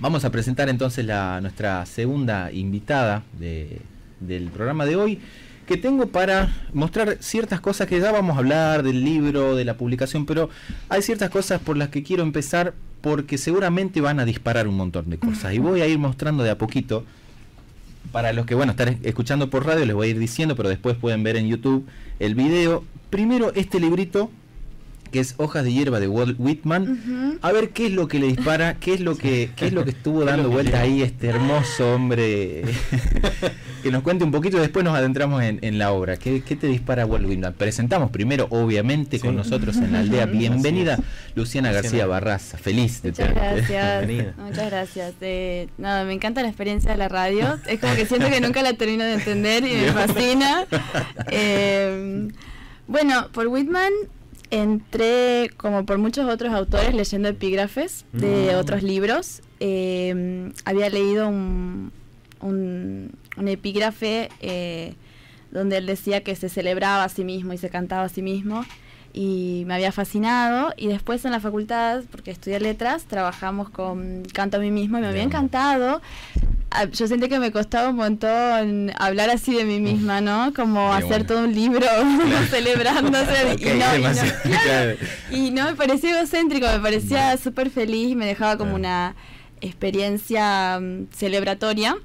Vamos a presentar entonces la, nuestra segunda invitada del programa de hoy, que tengo para mostrar ciertas cosas que ya vamos a hablar del libro, de la publicación, pero hay ciertas cosas por las que quiero empezar porque seguramente van a disparar un montón de cosas. Y voy a ir mostrando de a poquito. Para los que, bueno, están escuchando por radio, les voy a ir diciendo, pero después pueden ver en YouTube el video. Primero, este librito que es Hojas de hierba de Walt Whitman. A ver qué es lo que le dispara, qué es lo que, qué es lo que estuvo dando vuelta ahí este hermoso hombre. que nos cuente un poquito y después nos adentramos en, la obra. ¿Qué, te dispara Walt Whitman? Presentamos primero, obviamente, con nosotros en la aldea. Bienvenida, Luciana García Barraza. Feliz de Muchas gracias. Muchas gracias. Eh, nada, me encanta la experiencia de la radio. Es como que siento que nunca la termino de entender y me fascina. Eh, bueno, por Whitman entré, como por muchos otros autores, leyendo epígrafes de mm. otros libros. Eh, había leído un, un, epígrafe eh, donde él decía que se celebraba a sí mismo y se cantaba a sí mismo y me había fascinado. Y después en la facultad, porque estudié letras, trabajamos con Canto a mí mismo y me había encantado. Ah, yo sentí que me costaba un montón hablar así de mí misma, ¿no? Como hacer todo un libro celebrándose. y, no, me parecía egocéntrico, me parecía súper feliz y me dejaba como una experiencia mm, celebratoria,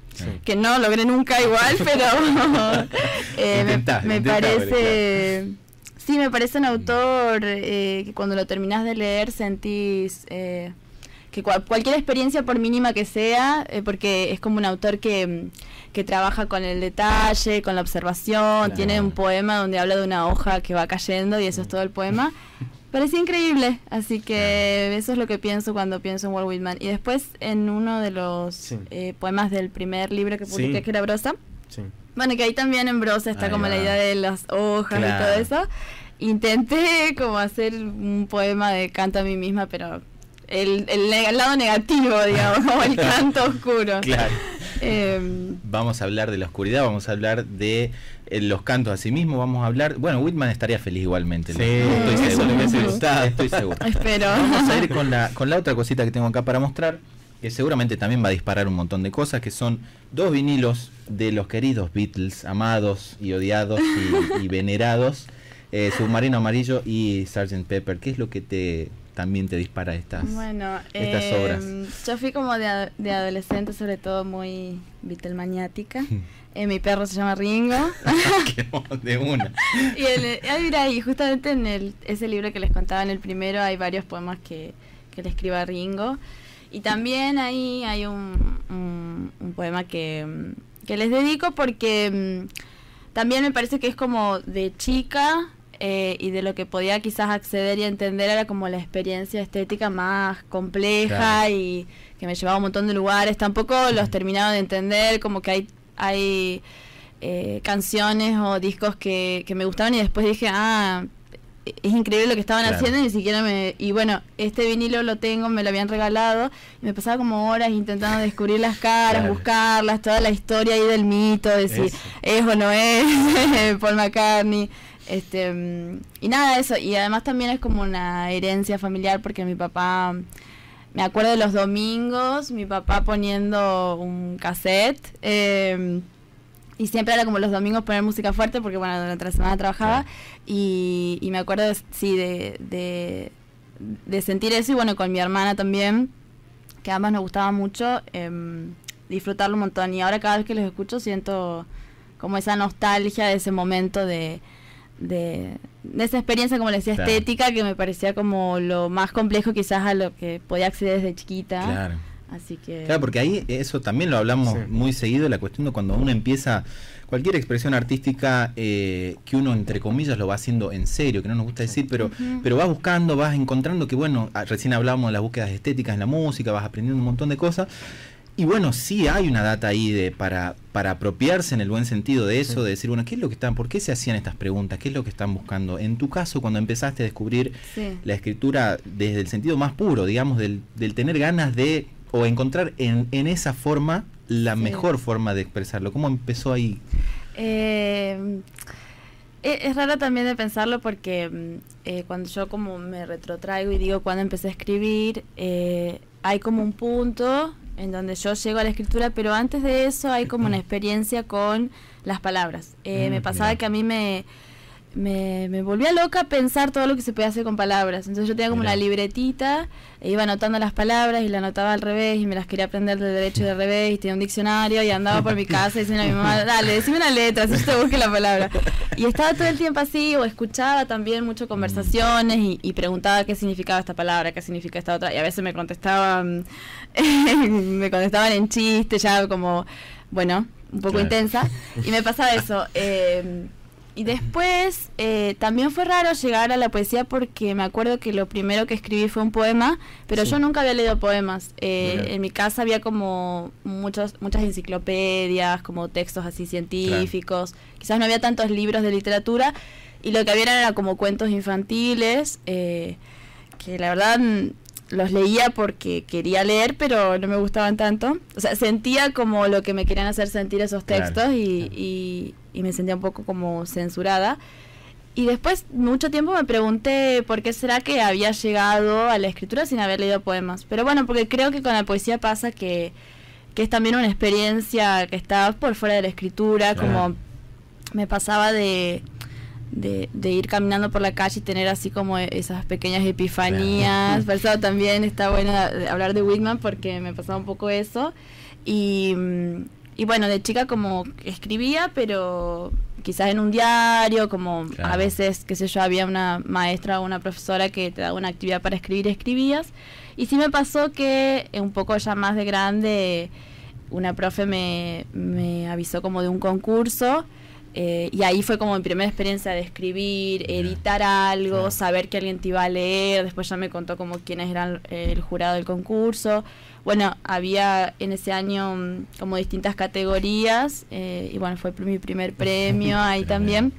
que no logré nunca igual, pero eh, me, parece... Sí, me parece un autor eh, que cuando lo terminas de leer sentís eh, que cualquier experiencia, por mínima que sea, eh, porque es como un autor que, que, trabaja con el detalle, con la observación, tiene un poema donde habla de una hoja que va cayendo y eso es todo el poema. Parece increíble, así que eso es lo que pienso cuando pienso en Walt Whitman. Y después en uno de los poemas del primer libro que publiqué, que era Brosa, bueno, que ahí también en Brosa está como la idea de las hojas y todo eso. Intenté como hacer un poema de canto a mí misma, pero el, el, lado negativo, digamos, el canto oscuro. Claro. Em, vamos a hablar de la oscuridad, vamos a hablar de eh, los cantos a sí mismo, vamos a hablar. Bueno, Whitman estaría feliz igualmente. Sí, estoy seguro. estoy seguro. Espero. Vamos a ir con la, con la otra cosita que tengo acá para mostrar que seguramente también va a disparar un montón de cosas, que son dos vinilos de los queridos Beatles, amados y odiados y, venerados, eh, Submarino Amarillo y Sgt. Pepper. ¿Qué es lo que te también te dispara estas, bueno, estas em, obras? Yo fui como de, adolescente, sobre todo muy Beatlemaniática. eh, mi perro se llama Ringo. de una. y el, mira, y justamente en el, ese libro que les contaba en el primero hay varios poemas que, que le escriba Ringo. Y también ahí hay un, un, poema que, les dedico porque mm, también me parece que es como de chica eh, y de lo que podía quizás acceder y entender era como la experiencia estética más compleja y que me llevaba a un montón de lugares. Tampoco los terminaba de entender, como que hay, hay eh, canciones o discos que, que me gustaban y después dije, ah, es increíble lo que estaban haciendo y ni siquiera me... Y bueno, este vinilo lo tengo, me lo habían regalado y me pasaba como horas intentando descubrir las caras, buscarlas, toda la historia ahí del mito, de si es o no es Paul McCartney. Este, mm, y nada, eso. Y además también es como una herencia familiar porque mi papá... Me acuerdo de los domingos, mi papá poniendo un cassette. Eh, y siempre era como los domingos poner música fuerte porque bueno durante la semana trabajaba. Y, y, me acuerdo sí de, de, sentir eso y bueno con mi hermana también que ambas nos gustaba mucho eh, disfrutarlo un montón. Y ahora cada vez que los escucho siento como esa nostalgia de ese momento de, de, esa experiencia como les decía estética que me parecía como lo más complejo quizás a lo que podía acceder desde chiquita. Claro Así que... Claro, porque ahí eso también lo hablamos muy seguido, la cuestión de cuando uno empieza cualquier expresión artística eh, que uno entre comillas lo va haciendo en serio, que no nos gusta decir, pero, pero vas buscando, vas encontrando que bueno, ah, recién hablábamos de las búsquedas estéticas en la música, vas aprendiendo un montón de cosas. Y bueno, sí hay una data ahí de para, para apropiarse en el buen sentido de eso, de decir, bueno, ¿qué es lo que están, por qué se hacían estas preguntas? ¿Qué es lo que están buscando? En tu caso, cuando empezaste a descubrir la escritura desde el sentido más puro, digamos, del, del tener ganas de o encontrar en, en esa forma la mejor forma de expresarlo? ¿Cómo empezó ahí? Eh, e, es raro también de pensarlo porque mm, eh, cuando yo como me retrotraigo y digo cuando empecé a escribir, eh, hay como un punto en donde yo llego a la escritura, pero antes de eso hay como una experiencia con las palabras. Eh, me pasaba que a mí me me, me, volvía loca pensar todo lo que se podía hacer con palabras. Entonces yo tenía como una libretita, e iba anotando las palabras y la anotaba al revés y me las quería aprender de derecho y de revés y tenía un diccionario y andaba por mi casa y decía a mi mamá, dale, decime una letra, así yo te busque la palabra. Y estaba todo el tiempo así o escuchaba también mucho conversaciones y, preguntaba qué significaba esta palabra, qué significa esta otra y a veces me contestaban, me contestaban en chiste, ya como, bueno, un poco intensa y me pasaba eso. Eh, y después eh, también fue raro llegar a la poesía porque me acuerdo que lo primero que escribí fue un poema, pero yo nunca había leído poemas. Eh, en mi casa había como muchos, muchas enciclopedias, como textos así científicos. Quizás no había tantos libros de literatura y lo que había era como cuentos infantiles, eh, que la verdad los leía porque quería leer, pero no me gustaban tanto. O sea, sentía como lo que me querían hacer sentir esos textos y, y, me sentía un poco como censurada. Y después, mucho tiempo me pregunté por qué será que había llegado a la escritura sin haber leído poemas. Pero bueno, porque creo que con la poesía pasa que, que es también una experiencia que está por fuera de la escritura, como me pasaba de de, ir caminando por la calle y tener así como esas pequeñas epifanías. Por eso también está bueno hablar de Whitman porque me pasaba un poco eso. Y, y bueno, de chica como escribía, pero quizás en un diario, como a veces, qué sé yo, había una maestra o una profesora que te daba una actividad para escribir, escribías. Y sí me pasó que un poco ya más de grande, una profe me, me avisó como de un concurso eh, y ahí fue como mi primera experiencia de escribir, editar algo, saber que alguien te iba a leer. Después ya me contó como quiénes eran eh, el jurado del concurso. Bueno, había en ese año mm, como distintas categorías eh, y bueno, fue mi primer premio ahí también.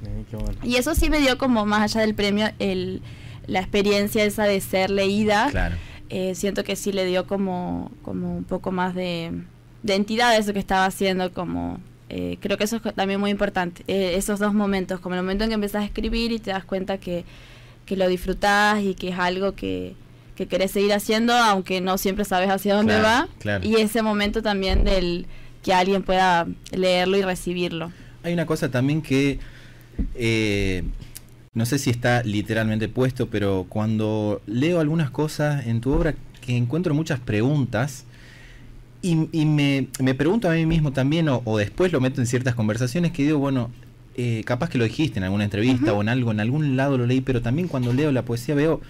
Y eso sí me dio como más allá del premio el, la experiencia esa de ser leída. siento que sí le dio como, como un poco más de, de entidad a eso que estaba haciendo como eh, creo que eso es también muy importante, eh, esos dos momentos, como el momento en que empezás a escribir y te das cuenta que, que lo disfrutás y que es algo que, que querés seguir haciendo, aunque no siempre sabes hacia dónde va, y ese momento también del que alguien pueda leerlo y recibirlo. Hay una cosa también que eh, no sé si está literalmente puesto, pero cuando leo algunas cosas en tu obra que encuentro muchas preguntas, y, me, me, pregunto a mí mismo también, o, después lo meto en ciertas conversaciones, que digo, bueno, eh, capaz que lo dijiste en alguna entrevista o en algo, en algún lado lo leí, pero también cuando leo la poesía veo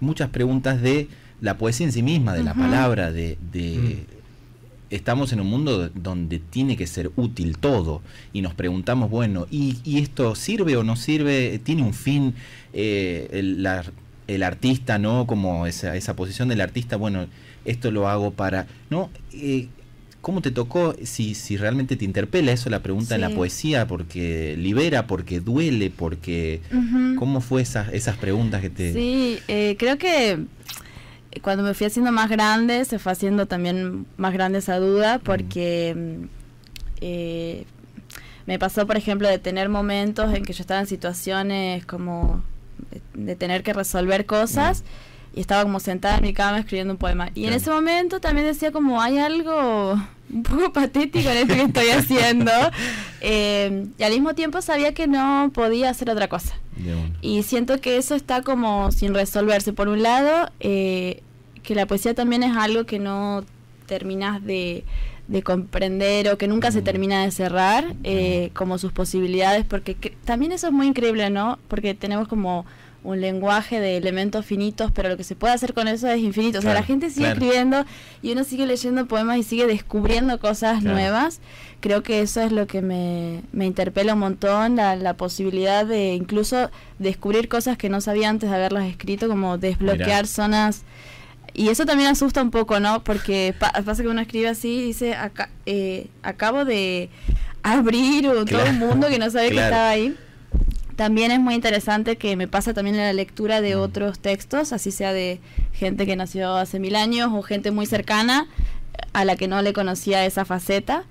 muchas preguntas de la poesía en sí misma, de la palabra, de... Mm. Estamos en un mundo donde tiene que ser útil todo y nos preguntamos, bueno, ¿y, esto sirve o no sirve? ¿Tiene un fin? Eh, el, el artista, ¿no? Como esa, esa posición del artista, bueno, esto lo hago para... ¿no? Eh, ¿Cómo te tocó, si, si realmente te interpela eso, la pregunta en la poesía, porque libera, porque duele, porque... ¿Cómo fue esas, esas preguntas que te... Sí, eh, creo que cuando me fui haciendo más grande, se fue haciendo también más grande esa duda, porque mm, eh, me pasó, por ejemplo, de tener momentos en que yo estaba en situaciones como de, tener que resolver cosas y estaba como sentada en mi cama escribiendo un poema. Y en ese momento también decía como hay algo un poco patético en esto que estoy haciendo. Eh, y al mismo tiempo sabía que no podía hacer otra cosa. Y siento que eso está como sin resolverse. Por un lado, eh, que la poesía también es algo que no terminas de, de comprender o que nunca se termina de cerrar, eh, como sus posibilidades, porque también eso es muy increíble, ¿no? Porque tenemos como un lenguaje de elementos finitos, pero lo que se puede hacer con eso es infinito. o sea, la gente sigue escribiendo y uno sigue leyendo poemas y sigue descubriendo cosas nuevas. Creo que eso es lo que me, me interpela un montón, la, la, posibilidad de incluso descubrir cosas que no sabía antes de haberlas escrito, como desbloquear zonas. Y eso también asusta un poco, ¿no? Porque pasa que uno escribe así y dice, eh, acabo de abrir todo un mundo que no sabía que estaba ahí. También es muy interesante que me pasa también en la lectura de otros textos, así sea de gente que nació hace mil años o gente muy cercana a la que no le conocía esa faceta.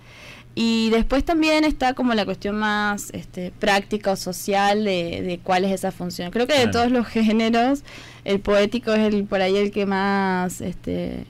Y después también está como la cuestión más este, práctica o social de, cuál es esa función. Creo que de todos los géneros, el poético es el por ahí el que más este,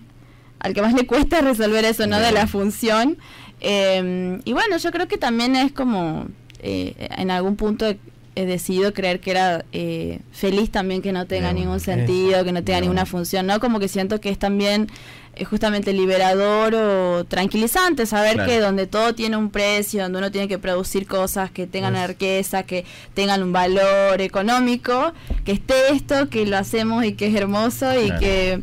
al que más le cuesta resolver eso, ¿no? De la función. Em, y bueno, yo creo que también es como, eh, en algún punto he, decidido creer que era eh, feliz también que no tenga ningún sentido, que no tenga ninguna función, ¿no? Como que siento que es también es justamente liberador o tranquilizante saber que donde todo tiene un precio, donde uno tiene que producir cosas que tengan riqueza, que tengan un valor económico, que esté esto, que lo hacemos y que es hermoso y que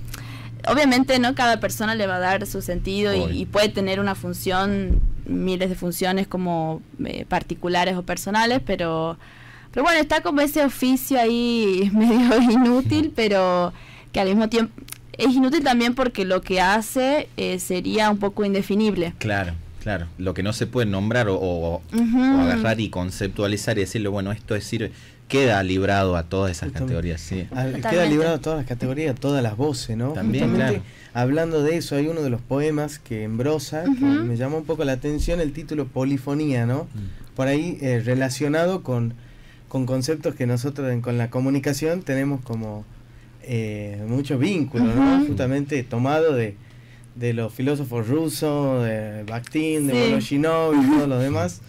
obviamente no cada persona le va a dar su sentido y, puede tener una función, miles de funciones como eh, particulares o personales, pero, pero bueno, está como ese oficio ahí medio inútil, pero que al mismo tiempo es inútil también porque lo que hace eh, sería un poco indefinible. Claro. Claro, lo que no se puede nombrar o, agarrar y conceptualizar y decirle, bueno, esto es decir, queda librado a todas esas categorías, sí. queda librado a todas las categorías, a todas las voces, ¿no? También, claro. Hablando de eso, hay uno de los poemas que en brosa, que me llamó un poco la atención, el título Polifonía, ¿no? Mm. Por ahí eh, relacionado con, con conceptos que nosotros con la comunicación tenemos como eh, muchos vínculos, ¿no? Justamente tomado de, de los filósofos rusos, de Bakhtin, de Voloshinov y todos los demás.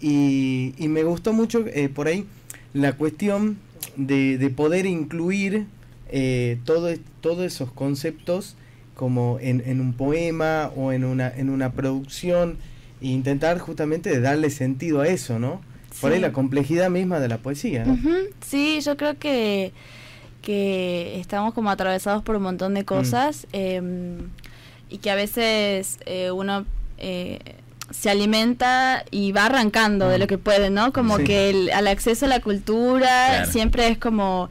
Y, y, me gustó mucho eh, por ahí la cuestión de, de poder incluir eh, todo, todos esos conceptos como en, en, un poema o en una, en una producción e intentar justamente darle sentido a eso, ¿no? Por ahí la complejidad misma de la poesía. Sí, yo creo que, que estamos como atravesados por un montón de mm. cosas em, y que a veces eh, uno... Eh, se alimenta y va arrancando de lo que puede, ¿no? Como que el, al acceso a la cultura siempre es como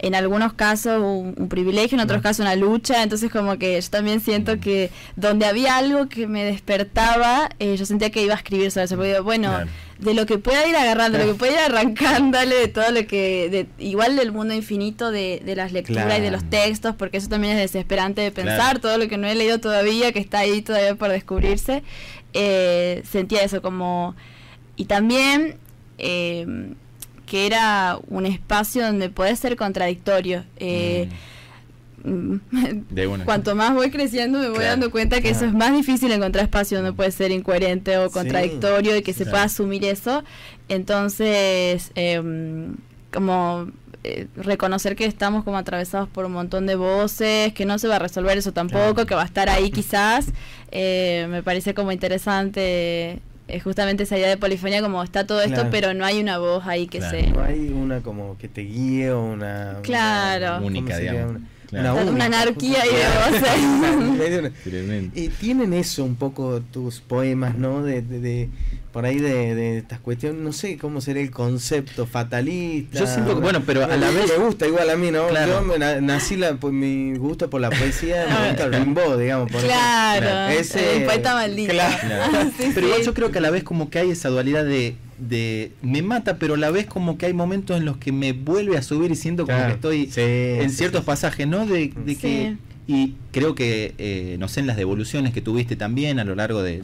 en algunos casos un, privilegio, en otros casos una lucha, entonces como que yo también siento que donde había algo que me despertaba, eh, yo sentía que iba a escribir sobre eso, porque bueno, de lo que pueda ir agarrando, de lo que pueda ir arrancándole, de todo lo que, de, igual del mundo infinito de, de las lecturas y de los textos, porque eso también es desesperante de pensar, todo lo que no he leído todavía, que está ahí todavía por descubrirse, eh, sentía eso como... Y también eh, que era un espacio donde puede ser contradictorio. Eh, mm. Cuanto más voy creciendo me voy dando cuenta que eso es más difícil encontrar espacio. Donde puede ser incoherente o contradictorio y que se pueda asumir eso. Entonces, em, como reconocer que estamos como atravesados por un montón de voces, que no se va a resolver eso tampoco, que va a estar ahí quizás, eh, me parece como interesante eh, justamente esa idea de polifonía como está todo esto pero no hay una voz ahí que se no hay una como que te guíe o una claro. Única digamos. una, anarquía y y tienen eso un poco tus poemas no de, de, por ahí de, de, estas cuestiones, no sé cómo sería el concepto fatalista. Yo siento que, bueno, pero a la vez. Me gusta igual a mí, ¿no? Yo me nací la, pues, mi gusto por la poesía, me gusta el Rimbaud, digamos. Por claro, ese, el poeta maldito. Claro. pero igual yo creo que a la vez como que hay esa dualidad de de me mata, pero a la vez como que hay momentos en los que me vuelve a subir y siento como que estoy en ciertos pasajes, ¿no? De, que y creo que, eh, no sé, en las devoluciones que tuviste también a lo largo de,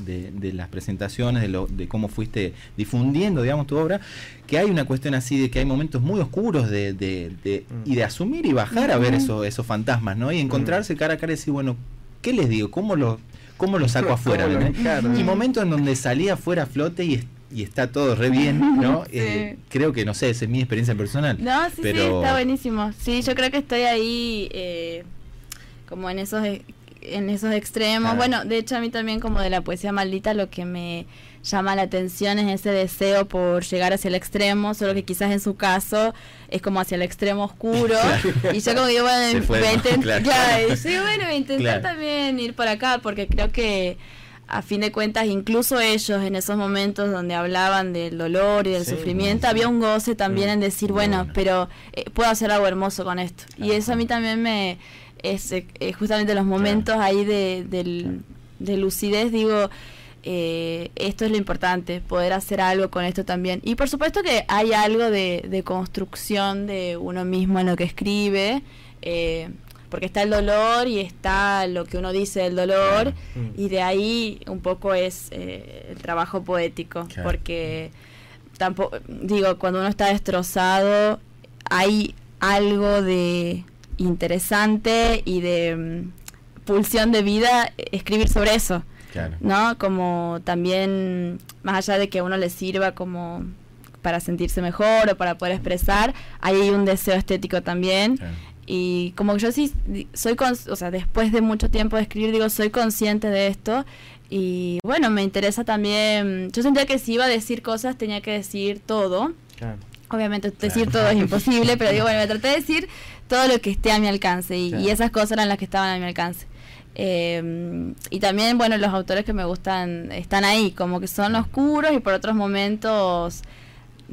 las presentaciones, de, lo, de cómo fuiste difundiendo, digamos, tu obra, que hay una cuestión así de que hay momentos muy oscuros de, y de asumir y bajar a ver eso, esos fantasmas, ¿no? Y encontrarse cara a cara y decir, bueno, ¿qué les digo? ¿Cómo lo, cómo lo saco afuera? Y momentos en donde salía afuera a flote y y está todo re bien, ¿no? Eh, creo que, no sé, esa es mi experiencia personal. No, sí, pero... sí, está buenísimo. Sí, yo creo que estoy ahí eh, como en esos en esos extremos. Bueno, de hecho a mí también como de la poesía maldita lo que me llama la atención es ese deseo por llegar hacia el extremo, solo que quizás en su caso es como hacia el extremo oscuro. y yo como digo, bueno, voy a intentar, bueno, intentar también ir por acá porque creo que a fin de cuentas, incluso ellos en esos momentos donde hablaban del dolor y del sufrimiento, había un goce también en decir, bueno, pero eh, puedo hacer algo hermoso con esto. Y eso a mí también me, es eh, justamente los momentos ahí de, lucidez, digo, eh, esto es lo importante, poder hacer algo con esto también. Y por supuesto que hay algo de, construcción de uno mismo en lo que escribe. Porque está el dolor y está lo que uno dice del dolor mm. y de ahí un poco es eh, el trabajo poético porque tampoco digo cuando uno está destrozado hay algo de interesante y de mm, pulsión de vida escribir sobre eso. ¿No? Como también, más allá de que a uno le sirva como para sentirse mejor o para poder expresar, hay un deseo estético también. Y como yo sí soy, o sea, después de mucho tiempo de escribir, digo, soy consciente de esto. Y bueno, me interesa también, yo sentía que si iba a decir cosas tenía que decir todo. Obviamente decir todo es imposible, pero digo, bueno, me traté de decir todo lo que esté a mi alcance y, esas cosas eran las que estaban a mi alcance. Eh, y también, bueno, los autores que me gustan están ahí, como que son oscuros y por otros momentos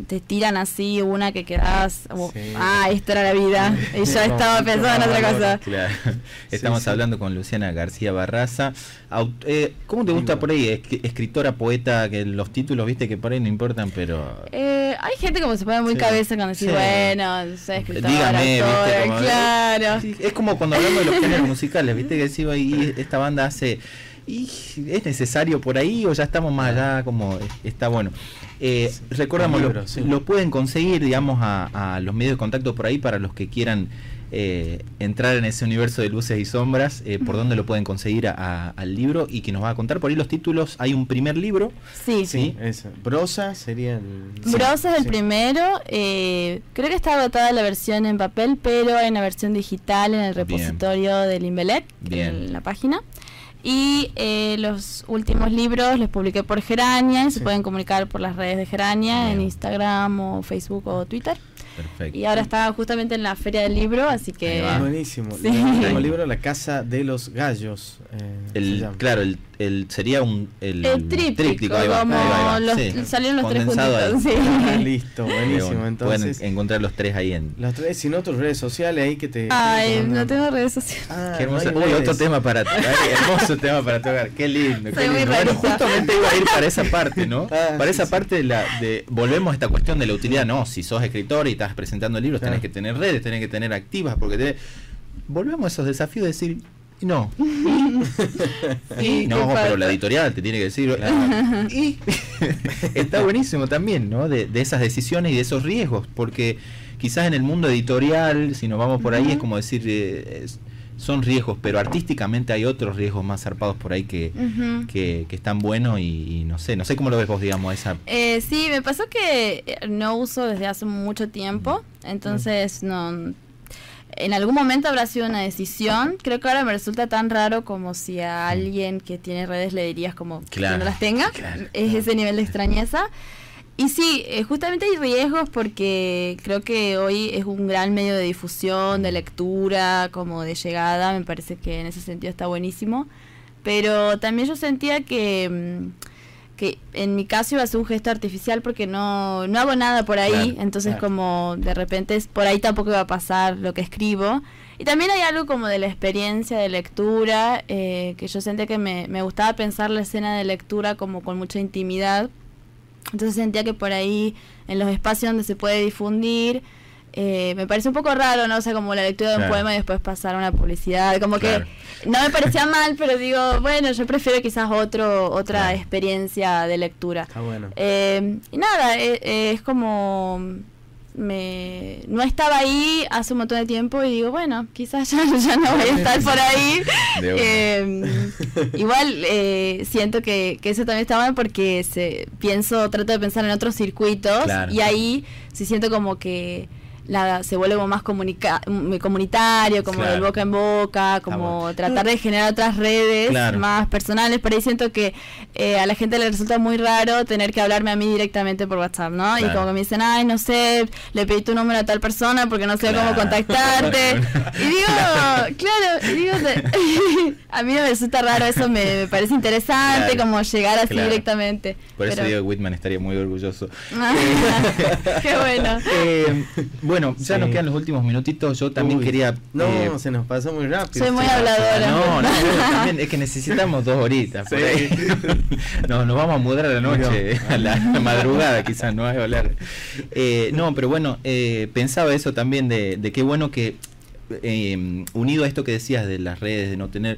te tiran así una que quedas, ah, esto era la vida, y yo estaba pensando en otra cosa. Estamos hablando con Luciana García Barraza. Eh, ¿Cómo te gusta por ahí? escritora, poeta, que los títulos, viste, que por ahí no importan, pero... Eh, hay gente como se pone muy cabeza cuando dice, bueno, soy escritora, Dígame, claro. es como cuando hablamos de los géneros musicales, viste, que decimos ahí, esta banda hace... Y es necesario por ahí o ya estamos más allá como está bueno. Eh, recordamos, lo, pueden conseguir, digamos, a, los medios de contacto por ahí para los que quieran eh, entrar en ese universo de luces y sombras, eh, por dónde lo pueden conseguir al libro y que nos va a contar por ahí los títulos. Hay un primer libro. Sí, sí. Brosa sería el... Brosa es el primero. Eh, creo que está agotada la versión en papel, pero hay una versión digital en el repositorio del Invelet, en la página. Y eh, los últimos libros los publiqué por Gerania, se pueden comunicar por las redes de Gerania, en Instagram o Facebook o Twitter. Perfecto. Y ahora está justamente en la Feria del Libro, así que... Buenísimo. El libro La Casa de los Gallos. Eh, el, claro, el el sería un el, el tríptico, como los, salieron los tres juntitos. Sí. Ah, listo, buenísimo. Entonces pueden encontrar los tres ahí en los tres, si no tus redes sociales ahí que te. Ay, no tengo redes sociales. Ah, qué hermoso. Uy, otro tema para tocar, hermoso tema para tocar. Qué lindo. Qué lindo. Bueno, justamente iba a ir para esa parte, ¿no? Ah, para esa parte de la de volvemos a esta cuestión de la utilidad. No, si sos escritor y estás presentando libros, tenés que tener redes, tenés que tener activas, porque te... volvemos a esos desafíos de decir no. no, pero la editorial te tiene que decir. y está buenísimo también, ¿no? De, esas decisiones y de esos riesgos, porque quizás en el mundo editorial, si nos vamos por ahí, es como decir, eh, son riesgos, pero artísticamente hay otros riesgos más zarpados por ahí que, que, están buenos y, no sé, no sé cómo lo ves vos, digamos, esa... Eh, sí, me pasó que no uso desde hace mucho tiempo, entonces no en algún momento habrá sido una decisión. Creo que ahora me resulta tan raro como si a alguien que tiene redes le dirías como que no las tenga. Es ese nivel de extrañeza. Y sí, eh, justamente hay riesgos porque creo que hoy es un gran medio de difusión, de lectura, como de llegada. Me parece que en ese sentido está buenísimo. Pero también yo sentía que... Mm, que en mi caso iba a ser un gesto artificial porque no, no hago nada por ahí, entonces como de repente por ahí tampoco iba a pasar lo que escribo. Y también hay algo como de la experiencia de lectura, eh, que yo sentía que me, me gustaba pensar la escena de lectura como con mucha intimidad. Entonces sentía que por ahí, en los espacios donde se puede difundir, eh, me parece un poco raro, ¿no? O sea, como la lectura de un poema y después pasar a una publicidad. Como que no me parecía mal, pero digo, bueno, yo prefiero quizás otro otra experiencia de lectura. bueno. Eh, y nada, eh, es como me no estaba ahí hace un montón de tiempo y digo, bueno, quizás ya, ya no voy a estar por ahí. igual siento que, que, eso también está mal porque se, pienso, trato de pensar en otros circuitos y ahí sí siento como que la, se vuelve como más comunica, comunitario, como de boca en boca, como tratar de generar otras redes más personales. Por ahí siento que eh, a la gente le resulta muy raro tener que hablarme a mí directamente por WhatsApp, ¿no? Y como que me dicen, ay, no sé, le pedí tu número a tal persona porque no sé cómo contactarte. y digo, claro, y digo, a mí me resulta raro, eso me, parece interesante, como llegar así directamente. Por eso digo, Whitman estaría muy orgulloso. Qué bueno. Eh, bueno, ya nos quedan los últimos minutitos. Yo también quería. No, eh, se nos pasó muy rápido. Soy muy habladora. No, no, también es que necesitamos dos horitas. no, nos vamos a mudar a la noche, a la, madrugada, quizás, no hay hablar. Eh, no, pero bueno, eh, pensaba eso también de, de qué bueno que, unido a esto que decías de las redes, de no tener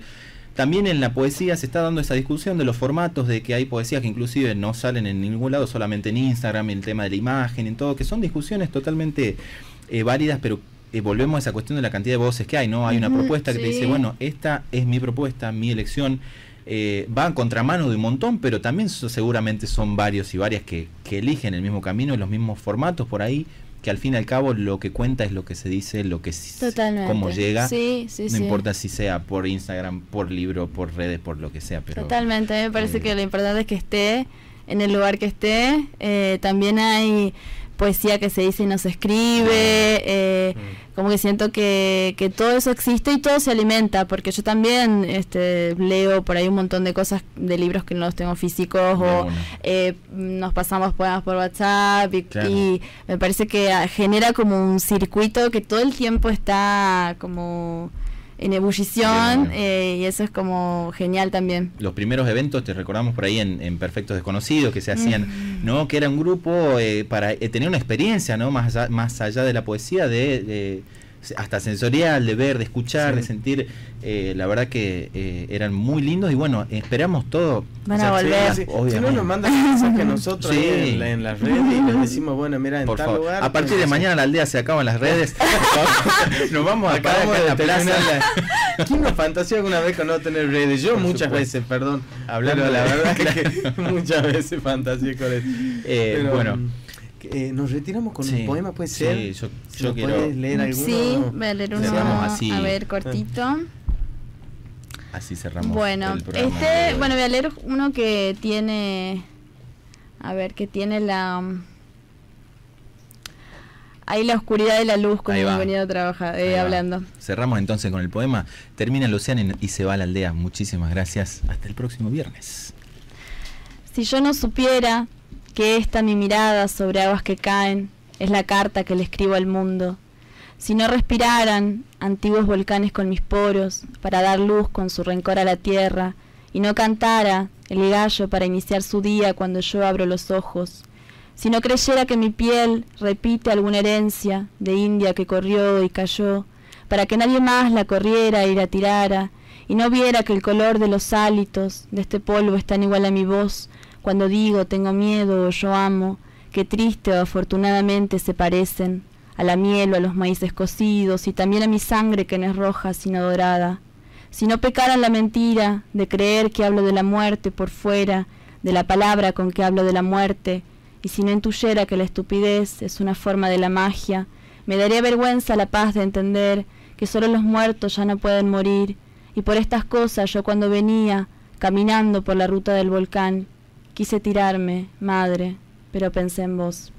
también en la poesía se está dando esa discusión de los formatos, de que hay poesías que inclusive no salen en ningún lado, solamente en Instagram, el tema de la imagen, en todo, que son discusiones totalmente eh, válidas, pero eh, volvemos a esa cuestión de la cantidad de voces que hay, ¿no? Hay una propuesta que te dice, bueno, esta es mi propuesta, mi elección. Eh, va en contramano de un montón, pero también seguramente son varios y varias que, que eligen el mismo camino, los mismos formatos por ahí, que al fin y al cabo lo que cuenta es lo que se dice, lo que cómo llega. no importa si sea por Instagram, por libro, por redes, por lo que sea. Pero, Totalmente, me parece que lo importante es que esté en el lugar que esté. Eh, también hay poesía que se dice y no se escribe, eh, mm. como que siento que, que, todo eso existe y todo se alimenta, porque yo también este, leo por ahí un montón de cosas, de libros que no los tengo físicos, o eh, nos pasamos poemas por WhatsApp, y, me parece que ah, genera como un circuito que todo el tiempo está como en ebullición eh, y eso es como genial también. Los primeros eventos, te recordamos por ahí en, Perfectos Desconocidos, que se hacían, ¿no? Que era un grupo eh, para eh, tener una experiencia, ¿no? Más allá, más allá de la poesía, de hasta sensorial, de ver, de escuchar, de sentir. Eh, la verdad que eh, eran muy lindos y bueno, esperamos todo. Van a volver. si no nos mandan mensajes nosotros en, las redes y les decimos, bueno, mira, en tal lugar. A partir de mañana la aldea se acaban las redes. nos vamos a parar en la plaza. ¿Quién nos fantaseó alguna vez con no tener redes? Yo muchas veces, perdón. Hablando la verdad que muchas veces fantaseé con eso. Eh, bueno. Eh, nos retiramos con un poema, puede ser. Sí, yo, yo quiero. leer alguno? Sí, voy a leer uno. Así. A ver, cortito. Así cerramos. Bueno, este, bueno, voy a leer uno que tiene. A ver, que tiene la. Ahí la oscuridad y la luz, como hemos venido a trabajar, eh, hablando. Cerramos entonces con el poema. Termina el océano y se va a la aldea. Muchísimas gracias. Hasta el próximo viernes. Si yo no supiera que esta mi mirada sobre aguas que caen es la carta que le escribo al mundo. Si no respiraran antiguos volcanes con mis poros para dar luz con su rencor a la tierra, y no cantara el gallo para iniciar su día cuando yo abro los ojos, si no creyera que mi piel repite alguna herencia de India que corrió y cayó, para que nadie más la corriera y la tirara, y no viera que el color de los hálitos de este polvo es tan igual a mi voz, cuando digo tengo miedo o yo amo, que triste o afortunadamente se parecen a la miel o a los maíces cocidos y también a mi sangre que no es roja sino dorada. Si no pecaran la mentira de creer que hablo de la muerte por fuera, de la palabra con que hablo de la muerte, y si no intuyera que la estupidez es una forma de la magia, me daría vergüenza la paz de entender que solo los muertos ya no pueden morir, y por estas cosas yo cuando venía, caminando por la ruta del volcán, Quise tirarme, madre, pero pensé en vos.